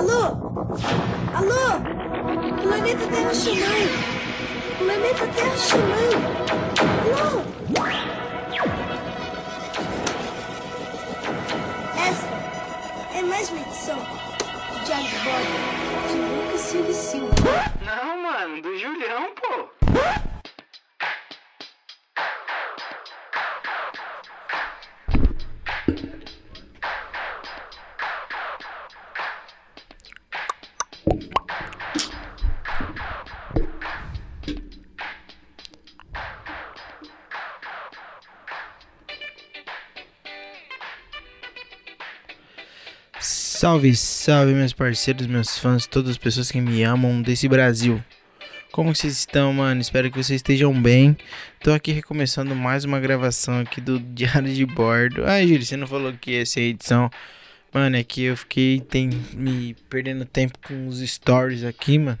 Alô? Alô? Planeta Terra chamando. Planeta Terra chamando. Alô? Essa é mais uma edição de Bordo de Lucas Silva Silva. Não, mano, do Julião, pô. Salve, salve, meus parceiros, meus fãs, todas as pessoas que me amam desse Brasil. Como vocês estão, mano? Espero que vocês estejam bem. Tô aqui recomeçando mais uma gravação aqui do Diário de Bordo. Ai, Júlio, você não falou que ia ser edição. Mano, é que eu fiquei tem, me perdendo tempo com os stories aqui, mano.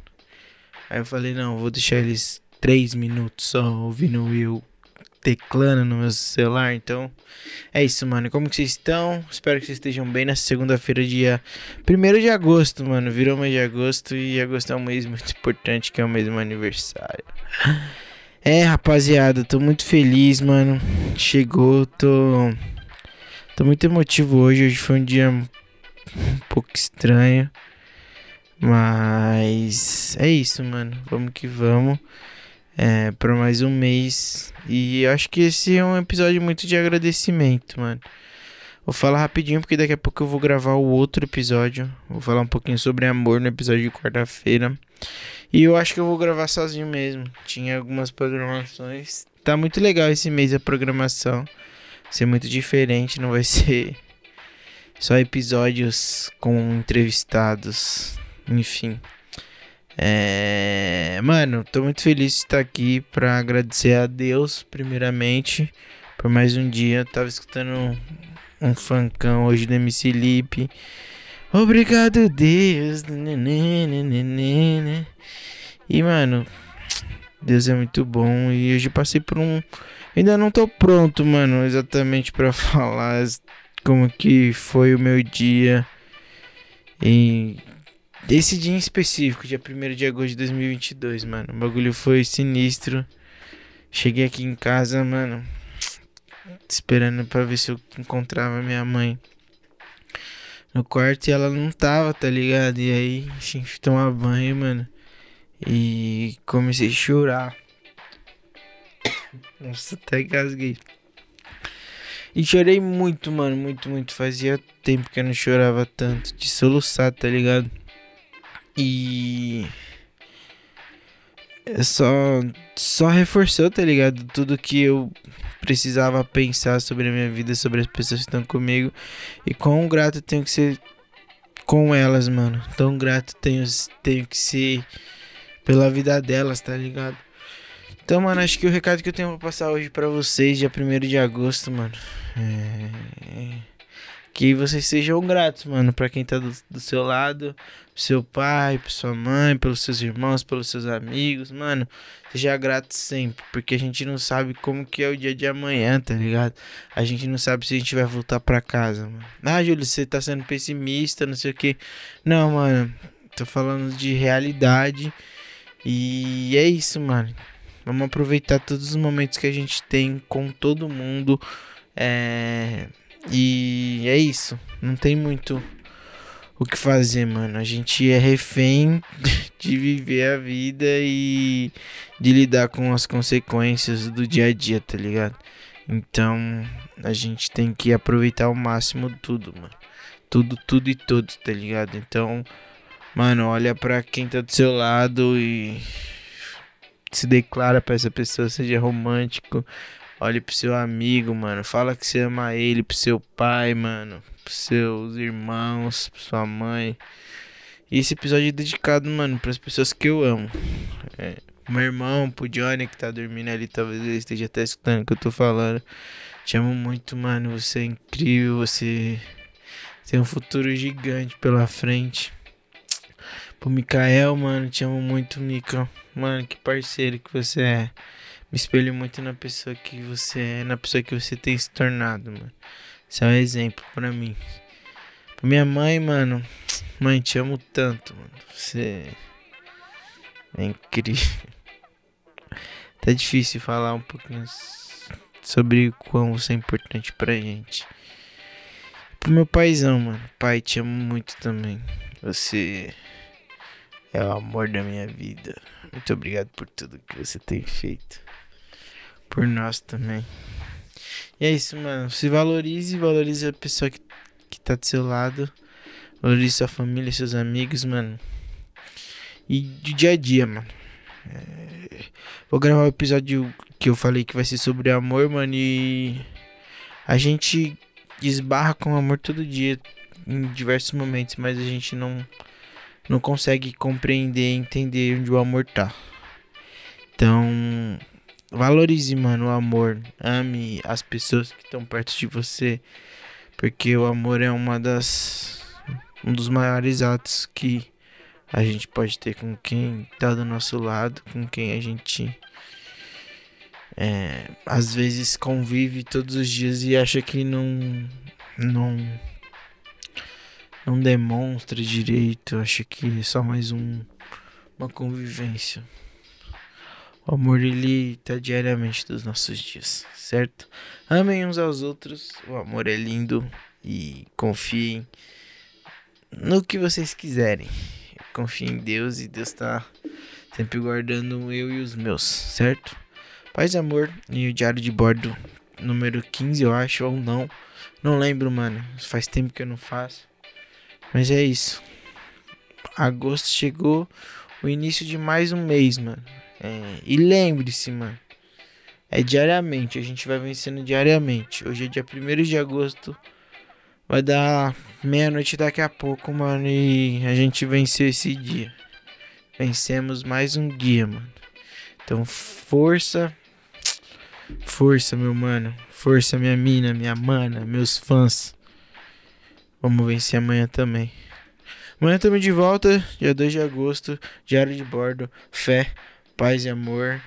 Aí eu falei, não, vou deixar eles 3 minutos só ouvindo Will teclando no meu celular. Então, é isso, mano. Como que vocês estão? Espero que vocês estejam bem nessa segunda-feira, dia 1 de agosto, mano. Virou mês de agosto e agosto é um mês muito importante, que é o mês do aniversário. É, rapaziada, tô muito feliz, mano. Chegou, tô. Tô muito emotivo hoje. Hoje foi um dia um pouco estranho. Mas é isso, mano. Vamos que vamos é, para mais um mês. E acho que esse é um episódio muito de agradecimento, mano. Vou falar rapidinho porque daqui a pouco eu vou gravar o outro episódio. Vou falar um pouquinho sobre amor no episódio de quarta-feira. E eu acho que eu vou gravar sozinho mesmo. Tinha algumas programações. Tá muito legal esse mês a programação. Vai ser muito diferente, não vai ser só episódios com entrevistados. Enfim. É, mano, tô muito feliz de estar aqui para agradecer a Deus, primeiramente, por mais um dia. tava escutando um, um funkão hoje do MC Lipe. Obrigado, Deus. E, mano, Deus é muito bom. E hoje passei por um. Ainda não tô pronto, mano, exatamente para falar como que foi o meu dia. E esse dia em específico, dia 1 de agosto de 2022, mano. O bagulho foi sinistro. Cheguei aqui em casa, mano. Esperando pra ver se eu encontrava minha mãe no quarto e ela não tava, tá ligado? E aí, tinha que tomar banho, mano. E comecei a chorar. Nossa, até gasguei. E chorei muito, mano, muito, muito. Fazia tempo que eu não chorava tanto. De soluçar, tá ligado? E é só só reforçou, tá ligado? Tudo que eu precisava pensar sobre a minha vida, sobre as pessoas que estão comigo e quão grato tenho que ser com elas, mano. Tão grato tenho tenho que ser pela vida delas, tá ligado? Então, mano, acho que o recado que eu tenho pra passar hoje para vocês, dia 1 de agosto, mano, é que vocês sejam gratos, mano, para quem tá do, do, seu lado, pro seu pai, pra sua mãe, pelos seus irmãos, pelos seus amigos, mano. Seja grato sempre, porque a gente não sabe como que é o dia de amanhã, tá ligado? A gente não sabe se a gente vai voltar para casa, mano. Ah, Júlio, você tá sendo pessimista, não sei o que. Não, mano, tô falando de realidade. E é isso, mano. Vamos aproveitar todos os momentos que a gente tem com todo mundo. É e é isso. Não tem muito o que fazer, mano. A gente é refém de viver a vida e de lidar com as consequências do dia a dia, tá ligado? Então, a gente tem que aproveitar ao máximo tudo, mano. Tudo, tudo e tudo, tá ligado? Então, mano, olha pra quem tá do seu lado e se declara pra essa pessoa, seja romântico, Olhe pro seu amigo, mano. Fala que você ama ele, pro seu pai, mano. Pros seus irmãos, pra sua mãe. E esse episódio é dedicado, mano, pras pessoas que eu amo. É, meu irmão, pro Johnny que tá dormindo ali, talvez ele esteja até escutando o que eu tô falando. Te amo muito, mano. Você é incrível, você tem um futuro gigante pela frente. Pro Mikael, mano, te amo muito, Mika. Mano, que parceiro que você é me espelho muito na pessoa que você é, na pessoa que você tem se tornado, mano. Isso é um exemplo para mim. Pra minha mãe, mano, Mãe, te amo tanto, mano. Você é incrível. Tá difícil falar um pouquinho sobre o quão você é importante pra gente. Pro meu paizão, mano. Pai, te amo muito também. Você é o amor da minha vida. Muito obrigado por tudo que você tem feito. Por nós também. E é isso, mano. Se valorize, valorize a pessoa que, que tá do seu lado. Valorize sua família, seus amigos, mano. E de dia a dia, mano. É... Vou gravar o um episódio que eu falei que vai ser sobre amor, mano. E a gente esbarra com amor todo dia em diversos momentos, mas a gente não não consegue compreender, entender onde o amor tá. Então, valorize, mano, o amor. Ame as pessoas que estão perto de você, porque o amor é uma das um dos maiores atos que a gente pode ter com quem tá do nosso lado, com quem a gente é, às vezes convive todos os dias e acha que não não não demonstra direito, acha que é só mais um uma convivência. O amor ele tá diariamente dos nossos dias, certo? Amem uns aos outros, o amor é lindo e confiem no que vocês quiserem. Confiem em Deus e Deus tá sempre guardando eu e os meus, certo? Paz e amor e o diário de bordo número 15, eu acho, ou não. Não lembro, mano. Faz tempo que eu não faço. Mas é isso. Agosto chegou, o início de mais um mês, mano. É, e lembre-se, mano. É diariamente, a gente vai vencendo diariamente. Hoje é dia 1 de agosto. Vai dar meia-noite daqui a pouco, mano. E a gente venceu esse dia. Vencemos mais um dia, mano. Então, força. Força, meu mano. Força, minha mina, minha mana, meus fãs. Vamos vencer amanhã também. Amanhã estamos de volta, dia 2 de agosto. Diário de bordo. Fé, paz e amor.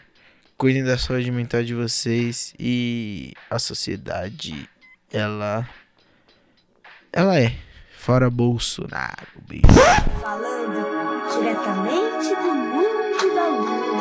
Cuidem da saúde mental de vocês. E a sociedade, ela. Ela é. Fora Bolsonaro. Beijo. Falando diretamente do mundo da lua.